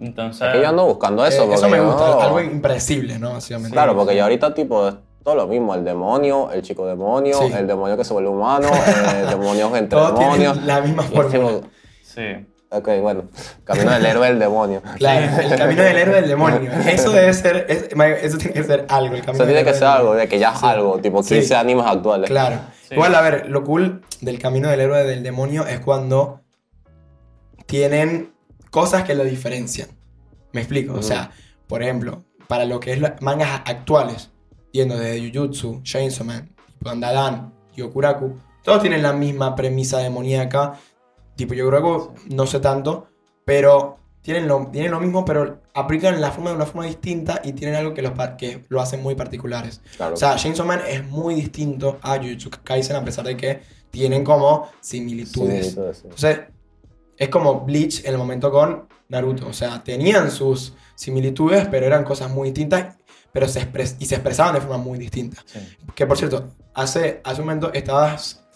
Entonces, Es que yo ando buscando eso. Eh, eso porque me gusta, yo- algo impredecible, ¿no? Básicamente. Claro, porque ya ahorita, tipo, todo lo mismo. El demonio, el chico demonio, Sí. el demonio que se vuelve humano, el (laughs) demonio entre Todos demonios. la misma fórmula. sí. ok, bueno, camino del héroe del demonio. (laughs) Claro, el camino del héroe del demonio. (laughs) Eso debe ser, es- eso tiene que ser algo. El camino Eso tiene del que ser algo, de que ya es Sí. algo, tipo 15 Sí. animes actuales. Claro. Sí. Igual, a ver, lo cool del camino del héroe del demonio es cuando tienen cosas que lo diferencian. Me explico. O sea, por ejemplo, para lo que es mangas actuales, yendo desde Jujutsu, Chainsaw Man, Dandadan, Yokuraku, todos tienen la misma premisa demoníaca. Tipo Yokuraku, no sé tanto, pero tienen lo, tienen lo mismo, pero aplican la forma de una forma distinta y tienen algo que, los, que lo hacen muy particulares. Claro. O sea, Chainsaw Man es muy distinto a Jujutsu Kaisen a pesar de que tienen como similitudes. Similitudes, sí. Entonces, es como Bleach en el momento con Naruto. O sea, tenían sus similitudes, pero eran cosas muy distintas pero se expres- y se expresaban de forma muy distinta. sí. Que por cierto, hace, hace un momento estabas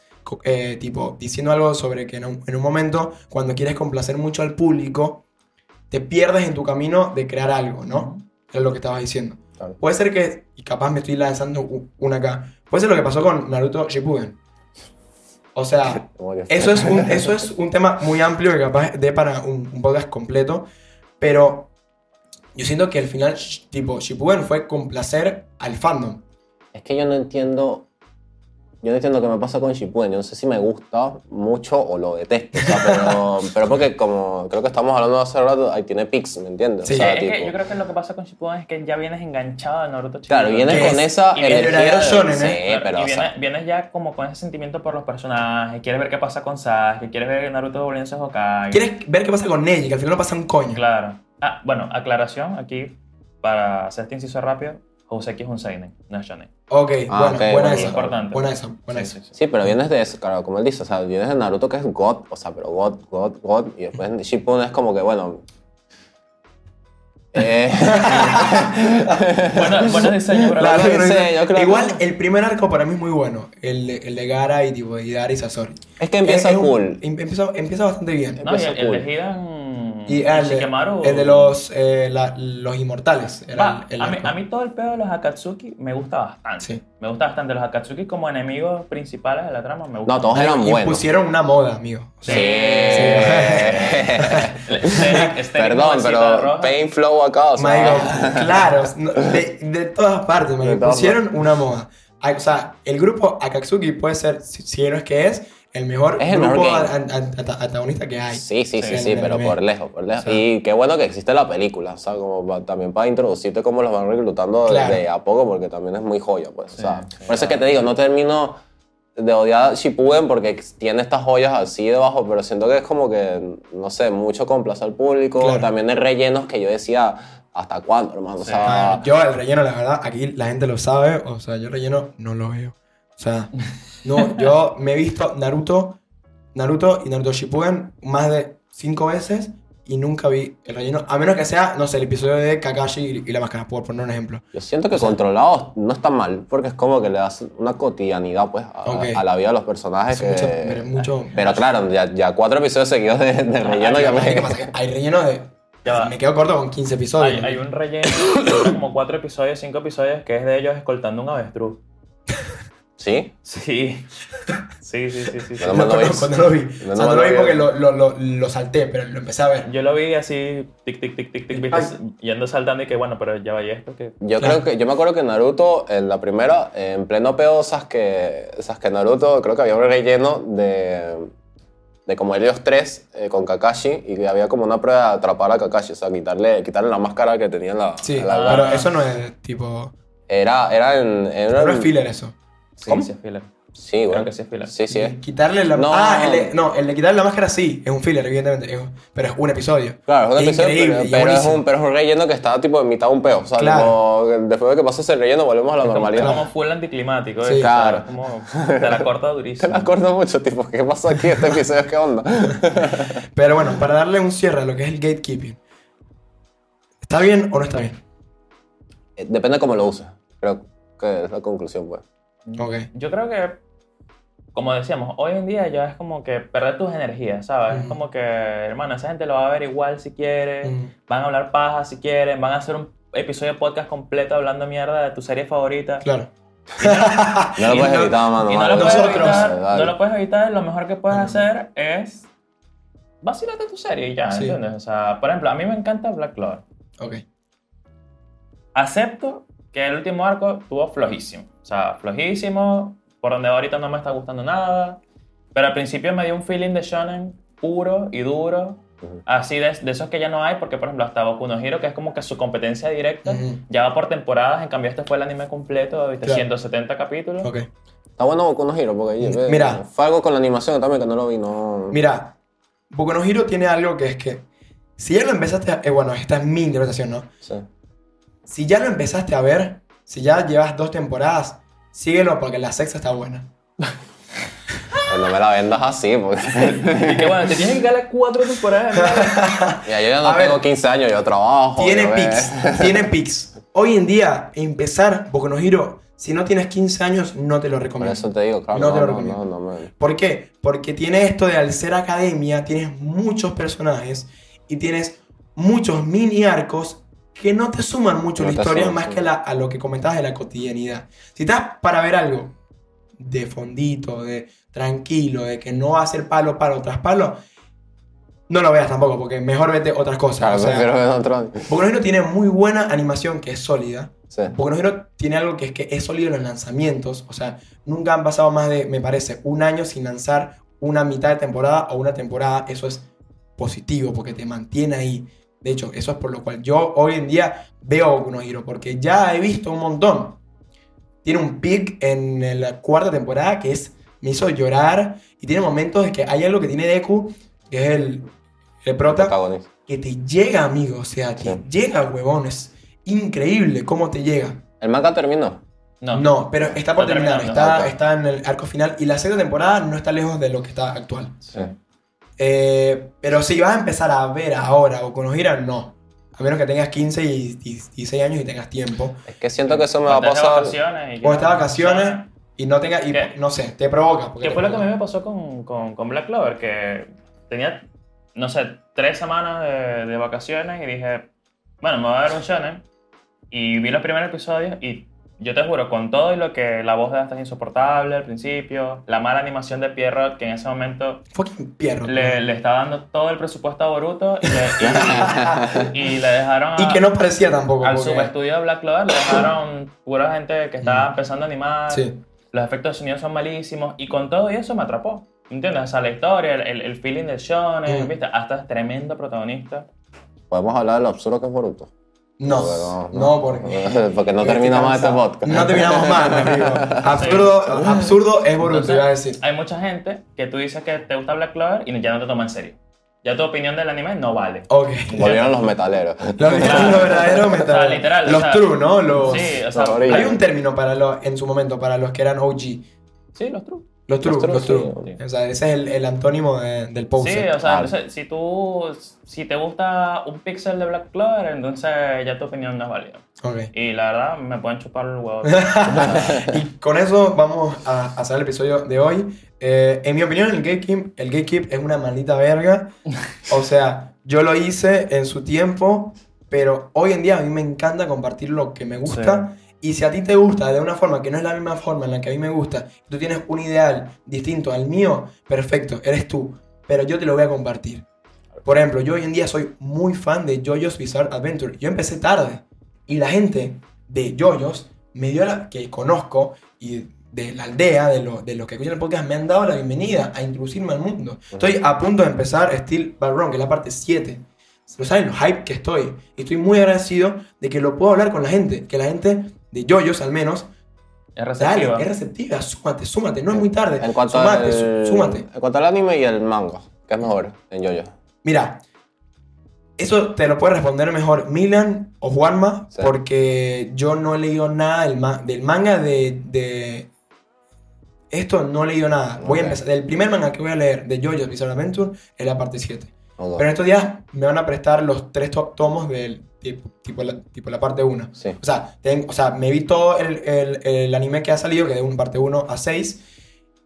eh, tipo, diciendo algo sobre que en un, en un momento, cuando quieres complacer mucho al público, te pierdes en tu camino de crear algo, ¿no? Es lo que estabas diciendo. Claro. Puede ser que, y capaz me estoy lanzando una acá, puede ser lo que pasó con Naruto Shippuden. O sea, (laughs) eso es un, eso es un tema muy amplio que capaz de para un, un podcast completo, pero yo siento que al final, tipo, Shippuden fue complacer al fandom. Es que yo no entiendo. Yo no entiendo qué me pasa con Shippuden. Yo no sé si me gusta mucho o lo detesto. O sea, (laughs) pero, pero porque, como creo que estamos hablando hace rato, ahí tiene pics, ¿me entiendes? Sí. o sea, es que tipo- yo creo que lo que pasa con Shippuden es que ya vienes enganchado a Naruto Claro, Shippuden. vienes Que con es- esa y el energía. de- shonen, sí, ¿eh? Claro, pero. y o sea, vienes, vienes ya como con ese sentimiento por los personajes, quieres ver qué pasa con Sasuke, quieres ver Naruto volviéndose Hokage. ¿Quieres ver qué pasa con Neji? Que al final no pasa un coño. Claro. Ah, bueno, aclaración aquí, para hacer este inciso rápido, Houseki es un seinen, no es shonen. Ok, Ah, bueno, ok, buena bueno. esa. Importante. Buena esa, buena Sí, esa. sí, sí. Sí, pero vienes de eso, claro, como él dice, o sea, vienes de Naruto que es God, o sea, pero God, God, God, y después de Shippuden es como que, bueno... Eh, (laughs) Bueno, buenos (laughs) diseños, pero Claro, Claro, pero sí, igual- yo creo igual que- el primer arco para mí es muy bueno. El de, el de Gara y tipo Hidari y Sasori. es que empieza Es- es un- cool. em- empieza, empieza bastante bien. No, y el, Empieza el cool. de Hidan Y el, el de los, eh, la- los inmortales. Era Va, el, el a, mí, a mí todo el pedo de los Akatsuki me gusta bastante. Sí. Me gusta bastante. Los Akatsuki como enemigos principales de la trama me gustan. No, todos eran y buenos. pusieron una moda, amigo. Sí. Aesthetic- (laughs) aesthetic Perdón, pero. Pain Flow acá, o sea... Claro, de, de todas partes, me pusieron una moda. O sea, el grupo Akatsuki puede ser, si, si no es que es, el mejor Es el grupo mejor antagonista que hay. Sí, sí, sí, sí, pero por lejos, por lejos. O sea- y qué bueno que existe la película, o sea, como pa- también para introducirte cómo los van reclutando de- Claro. de a poco, porque también es muy joya, pues. o Sí, sea, sí, por eso es que te digo, no termino de odiar Shippuden porque tiene estas joyas así debajo, pero siento que es como que, no sé, mucho complacer al público. Claro. También hay rellenos que yo decía, ¿hasta cuándo, hermano? O sea, Yo el relleno, la verdad, aquí la gente lo sabe, o sea, yo el relleno no lo veo. O sea, no, yo me he visto Naruto, Naruto y Naruto Shippuden más de cinco veces y nunca vi el relleno, a menos que sea, no sé, el episodio de Kakashi y, y la máscara, por poner un ejemplo. yo siento que controlados no está mal, porque es como que le das una cotidianidad, pues, a, la vida de los personajes. Que- mucho- pero mucho- Pero claro, ya, ya cuatro episodios seguidos de, de relleno ya ¿Qué me... pasa? Que Hay relleno de... Ya. Me quedo corto con 15 episodios. Hay, hay un relleno como cuatro episodios, cinco episodios, que es de ellos escoltando un avestruz. (laughs) ¿Sí? Sí. Sí, sí, sí, sí. sí. No, vi. cuando lo vi. No, o sea, no lo vi porque lo, lo, lo, lo salté, pero lo empecé a ver. Yo lo vi así, tic, tic, tic, tic, tic, viste, yendo saltando y que bueno, pero ya vaya esto que... Yo Claro. creo que, yo me acuerdo que Naruto, en la primera, en pleno peo, Sasuke, Sasuke Naruto, creo que había un relleno de, de como ellos tres eh, con Kakashi y que había como una prueba de atrapar a Kakashi, o sea, quitarle, quitarle la máscara que tenía en la... Sí, en la- pero eso no es tipo... Era, era en... Era No en- es filler eso. Sí, ¿Cómo? sí, es filler. Sí, güey. Creo que sí es filler. Sí, sí es. Quitarle la No. Ah, el de, no, el de quitarle la máscara sí, es un filler, evidentemente. es- pero es un episodio. Claro, es un episodio, increíble, pero, y pero es buenísimo. un, pero es un relleno que está tipo en mitad de un peo. O sea, Claro. como después de que pase ese relleno volvemos a la Es como, es normalidad. como full anticlimático. Sí. ¿eh? O sea, Claro. como te la corta (laughs) Te durísimo. me acuerdo mucho, tipo, ¿qué pasó aquí este episodio? ¿Qué onda? (laughs) Pero bueno, para darle un cierre a lo que es el gatekeeping. ¿Está bien o no está bien? Eh, Depende de cómo lo uses. Creo que es la conclusión, pues. Ok. Yo creo que, como decíamos, hoy en día ya es como que perder tus energías, ¿sabes? Es Ujú. como que, hermano, esa gente lo va a ver igual si quiere, van a hablar paja si quieren, van a hacer un episodio de podcast completo hablando mierda de tu serie favorita. Claro. No lo puedes evitar, mano. No lo, puedes evitar, no lo puedes evitar, lo mejor que puedes hacer es vacilarte tu serie y ya, Sí. ¿entiendes? O sea, por ejemplo, a mí me encanta Black Clover. Ok. Acepto que el último arco estuvo flojísimo. O sea, flojísimo, por donde ahorita no me está gustando nada. Pero al principio me dio un feeling de shonen puro y duro. Ujú. Así de, de esos que ya no hay, porque por ejemplo hasta Boku no Hero, que es como que su competencia directa, Ujú. ya va por temporadas, en cambio este fue el anime completo, ¿viste? Claro. 170 capítulos. Ok. Está bueno Boku no Hero porque eh, Mira. fue algo con la animación también que no lo vi, no. Mira, Boku no Hero tiene algo que es que si ya lo empezaste a... eh, bueno, esta es mi interpretación, ¿no? Sí. Si ya lo empezaste a ver, si ya llevas dos temporadas, síguelo porque la sexta está buena. Pues no me la vendas así, porque. Y que bueno, te tienes que darle cuatro temporadas. ¿no? (laughs) Mira, yo ya no A ver. tengo 15 años, yo trabajo. Tiene pics, (laughs) tiene pics. Hoy en día, empezar Boku no Hero, si no tienes 15 años, no te lo Por recomiendo. eso te digo, claro. No No, te lo no, recomiendo. no, no me- ¿Por qué? Porque tiene esto de al ser academia, tienes muchos personajes y tienes muchos mini arcos que no te suman mucho No la historia suman, más sí. que la- a lo que comentabas de la cotidianidad. Si estás para ver algo de fondito, de tranquilo, de que no va a ser palo, palo tras palo, no lo veas tampoco, porque mejor vete otras cosas. Claro, o sea. Boku no Hero tiene muy buena animación que es sólida. Sí. Boku no Hero tiene algo que es que es sólido en los lanzamientos. O sea, nunca han pasado más de, me parece, un año sin lanzar una mitad de temporada o una temporada. Eso es positivo porque te mantiene ahí. De hecho, eso es por lo cual yo hoy en día veo Boku no Hero porque ya he visto un montón. Tiene un pic en la cuarta temporada que es me hizo llorar y tiene momentos de que hay algo que tiene Deku, que es el, el prota, que te llega, amigo. O sea, que Sí. llega, huevón. Es increíble cómo te llega. ¿El manga terminó? No. No, pero está por Está terminar. Está, está en el arco final. Y la segunda temporada no está lejos de lo que está actual. Sí. Eh, pero si vas a empezar a ver ahora o con Gira, no. A menos que tengas 15 y, y 16 años y tengas tiempo. Es que siento que eso me va a pasar. vacaciones O estás de vacaciones y no tengas. Y, no sé, te provoca. ¿Qué te fue lo que a mí me pasó con, con, con Black Clover? Que tenía, no sé, tres semanas de, de vacaciones y dije, bueno, me voy a ver un shonen. Y vi los primeros episodios y yo te juro, con todo y lo que la voz de Asta es insoportable al principio, la mala animación de Pierrot, que en ese momento Fucking pierro. le, le estaba dando todo el presupuesto a Boruto y le, y- (laughs) y le dejaron a- Y que no parecía tampoco. al porque- subestudio de Black Clover, le dejaron pura gente que estaba Mm. empezando a animar Sí. los efectos de sonido son malísimos y con todo eso me atrapó. ¿Entiendes? O sea, la historia, el, el- el feeling del shonen, Mm. ¿viste? Hasta es tremendo protagonista. Podemos hablar de lo absurdo que es Boruto. No, no, porque. (laughs) porque no terminamos este podcast. No terminamos más, mi (laughs) amigo. Absurdo, absurdo es Boruto, Entonces, iba a decir. Hay mucha gente que tú dices que te gusta Black Clover y ya no te toma en serio. Ya tu opinión del anime no vale. Ok. Volvieron los metaleros. Los lo verdadero metal. O sea, literal, o Los sea, true, ¿no? Los, Sí, o sea, los Hay un término para los, en su momento, para los que eran OG. sí, los true. Los true, Los true, los true. sí. O sea, ese es el, el antónimo de- del poser. Sí, o sea, Claro. entonces, si tú, si te gusta un pixel de Black Clover, entonces ya tu opinión no es válida. Ok. Y la verdad, me pueden chupar el huevo. (laughs) y con eso vamos a a hacer el episodio de hoy. Eh, en mi opinión, el gatekeep, el gatekeep es una maldita verga. O sea, yo lo hice en su tiempo, pero hoy en día a mí me encanta compartir lo que me gusta. Y si a ti te gusta de una forma que no es la misma forma en la que a mí me gusta, tú tienes un ideal distinto al mío, perfecto, eres tú. Pero yo te lo voy a compartir. Por ejemplo, yo hoy en día soy muy fan de JoJo's Bizarre Adventure. Yo empecé tarde. Y la gente de JoJo's me dio la que conozco y de la aldea, de, lo, de los que escuchan el podcast, me han dado la bienvenida a introducirme al mundo. Estoy a punto de empezar Steel Ballroom, que es la parte 7. No saben lo hype que estoy. Y estoy muy agradecido de que lo puedo hablar con la gente. Que la gente de JoJo's al menos Es receptiva. Dale, es receptiva, súmate, súmate, no es muy tarde. En cuanto, súmate, al, súmate. en cuanto al anime y el manga, ¿qué es mejor en Yoyo? Mira, eso te lo puede responder mejor Milan o Juanma, Sí. porque yo no he leído nada del, ma- del manga de, de- Esto no he leído nada. Voy a empezar. El primer manga que voy a leer de JoJo's Bizarre Adventure es la parte 7. Ok. Pero en estos días me van a prestar los tres to- tomos del tipo, tipo, la, tipo la parte 1. Sí. O sea, ten- o sea, me vi todo el, el- el anime que ha salido, que es de un parte 1 a 6,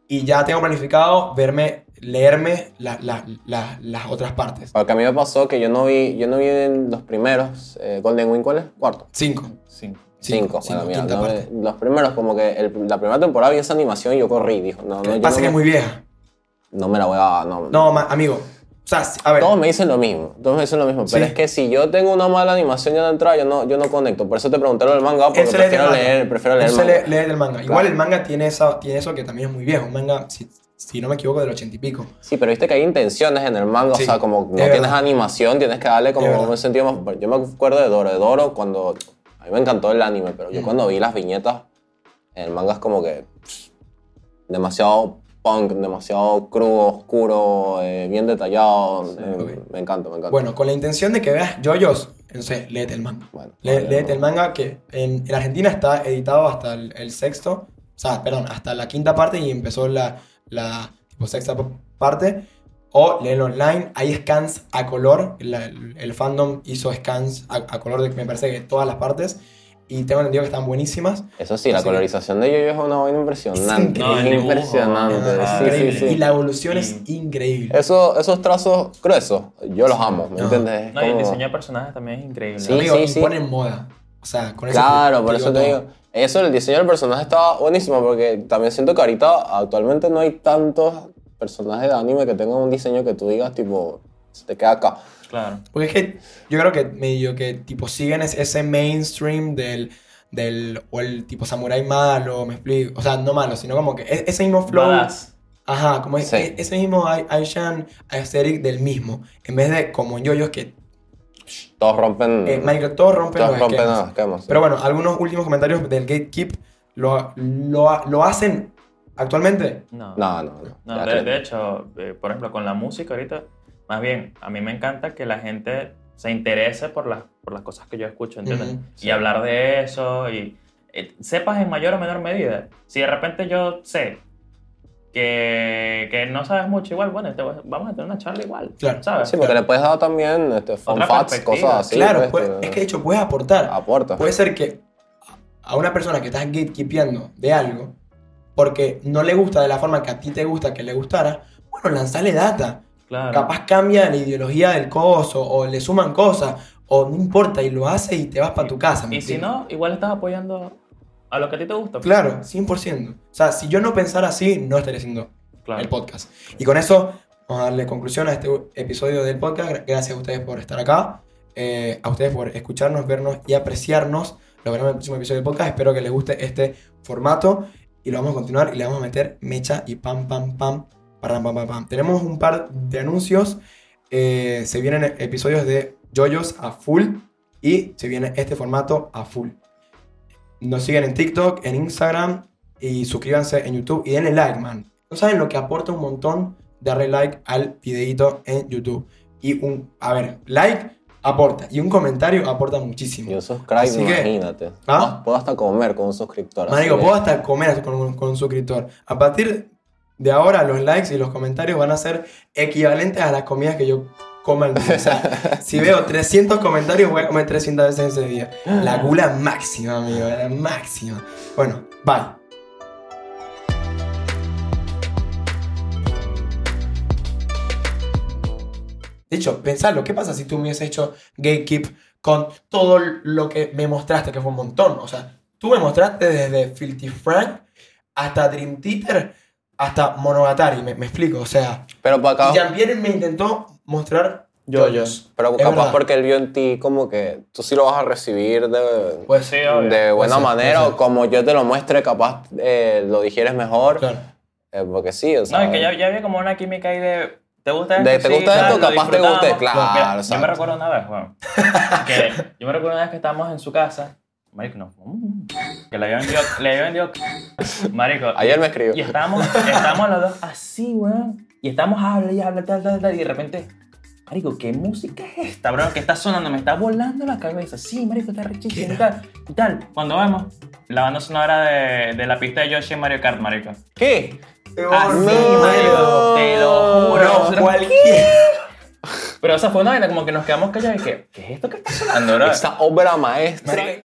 y ya tengo planificado verme, leerme la- la- la- las otras partes. Porque a mí me pasó que yo no vi, yo no vi en los primeros, eh, Golden Wing, ¿cuál es? Cuarto. 5. Cinco. Cinco. cinco, Bueno, mira, quinta no los primeros, como que el- la primera temporada vi esa animación y yo corrí. Dijo, no, no, Pasa no, que es me, muy vieja. no me la voy a. No, No, ma- amigo. O sea, a ver. Todos me dicen lo mismo, todos me dicen lo mismo, pero Sí. es que si yo tengo una mala animación ya de entrada, yo no, yo no conecto. Por eso te pregunté lo del manga, porque él se lee del prefiero manga. leer, prefiero leer Él el manga. manga. Igual Claro. el manga tiene, esa, tiene eso que también es muy viejo. Un manga, si, si no me equivoco, del ochenta y pico. Sí, pero viste que hay intenciones en el manga, Sí, o sea, como no es tienes verdad. animación, tienes que darle como un sentido más... Yo me acuerdo de Doro, de Doro cuando... A mí me encantó el anime, pero yo Mm. cuando vi las viñetas, el manga es como que... pff, demasiado punk, demasiado crudo, oscuro, eh, bien detallado. eh, ok. Me encanta, me encanta. Bueno, con la intención de que veas JoJo's, entonces léete el manga. Bueno, Le- vale, léete no. el manga que en, en Argentina está editado hasta el, el sexto, o sea, perdón, hasta la quinta parte y empezó la, la tipo, sexta parte. O léelo online, hay scans a color, la- el, el fandom hizo scans a, a color de me parece que todas las partes y tengo entendido que están buenísimas. Eso sí, la colorización de Yoyo es una vaina impresionante. increíble. Es dibujo, impresionante. ah, sí, increíble. sí, sí. Y la evolución es increíble. Eso- esos trazos gruesos, yo los amo, ¿me No. entiendes? Es No, y el como- diseño de personajes también es increíble. Sí, Amigo, sí, sí. imponen moda. O sea, con eso Claro, por eso te todo. digo. Eso, el diseño del personaje está buenísimo, porque también siento que ahorita actualmente no hay tantos personajes de anime que tengan un diseño que tú digas, tipo, se te queda acá. Claro. Porque es que yo creo que medio que tipo siguen es- ese mainstream del, del o el tipo samurai malo, me explico, o sea, no malo, sino como que e- ese mismo flow, Badass. ajá, como Sí. e- ese mismo Ai- Aishan aesthetic del mismo, en vez de como en yoyos que Todos rompen. eh, marico, todos rompen todos los rompen esquemas. los esquemas. sí. Pero bueno, algunos últimos comentarios del Gatekeep lo, lo, lo hacen actualmente. No. No, no, no. No, de, de hecho, eh, por ejemplo, con la música ahorita, más bien, a mí me encanta que la gente se interese por las, por las cosas que yo escucho, ¿entiendes? Ujú, Y hablar de eso y eh, sepas en mayor o menor medida. Si de repente yo sé que, que no sabes mucho igual, bueno, te vamos a tener una charla igual, Claro. ¿sabes? Sí, porque le puedes dar también este, fun Otra facts, cosas así. claro, pues, pues, que es que de hecho puedes aportar. Aporta. Puede ser que a una persona que estás gatekeepeando de algo, porque no le gusta de la forma que a ti te gusta que le gustara, bueno, lanzale data. Claro. Capaz cambia la ideología del coso, o le suman cosas, o no importa, y lo hace y te vas para tu casa. ¿me Y si no, igual estás apoyando a lo que a ti te gusta. pues. Claro, 100%. O sea, si yo no pensara así, no estaría haciendo Claro. el podcast. Y con eso vamos a darle conclusión a este episodio del podcast. Gra- Gracias a ustedes por estar acá, eh, a ustedes por escucharnos, vernos y apreciarnos. Lo veremos en el próximo episodio del podcast. Espero que les guste este formato y lo vamos a continuar y le vamos a meter mecha y pam, pam, pam, Tenemos un par de anuncios. eh, se vienen episodios de Joyos a full y se viene este formato a full. Nos siguen en TikTok, en Instagram y suscríbanse en YouTube y denle like, man. No saben lo que aporta un montón darle like al videito en YouTube. Y un, a ver, like aporta y un comentario aporta muchísimo. Y un subscribe, Así que- imagínate. ¿Ah? Puedo hasta comer con un suscriptor. Marico, puedo hasta comer con un suscriptor. A partir de ahora, los likes y los comentarios van a ser equivalentes a las comidas que yo coma al día. O sea, (laughs) si veo 300 comentarios, voy a comer 300 veces ese día. La gula máxima, amigo, la máxima. Bueno, bye. De hecho, pensalo, ¿qué pasa si tú me hubieses hecho Gatekeep con todo lo que me mostraste, que fue un montón? O sea, tú me mostraste desde Filthy Frank hasta Dream Theater hasta Monogatari, me, me explico, o sea. Pero para acá. También me intentó mostrar JoJo's. Pero Es capaz verdad. porque él vio en ti como que tú sí lo vas a recibir de, Pues Sí, de buena ser, manera puede o como yo te lo muestre, capaz eh, lo digieres mejor. Claro. Eh, porque sí, o sea. No, es que ya, ya había como una química ahí de. ¿Te gusta esto? De, ¿te Sí, gusta tal, esto? lo Capaz te guste, claro, Mira, yo me recuerdo una vez, weón, que yo me recuerdo una vez que estábamos en su casa Marico, no. Que le había vendido. Le había vendido. (laughs) Marico. Ayer me escribió. Y estábamos, estábamos los dos así, weón. Y estábamos habla y habla, tal, tal, tal. Y de repente, Marico, ¿qué música es esta, bro? ¿Qué está sonando? Me está volando la cabeza. Sí, Marico, está rechísimo y tal. Y tal. Cuando vemos, la banda sonora de, de la pista de Yoshi en Mario Kart, Marico. ¿Qué? Así, no. Marico. Te lo juro. No, cualquier. (laughs) Pero, o sea, fue una vaina como que nos quedamos callados y que, ¿qué es esto que está sonando, bro? Esta obra maestra.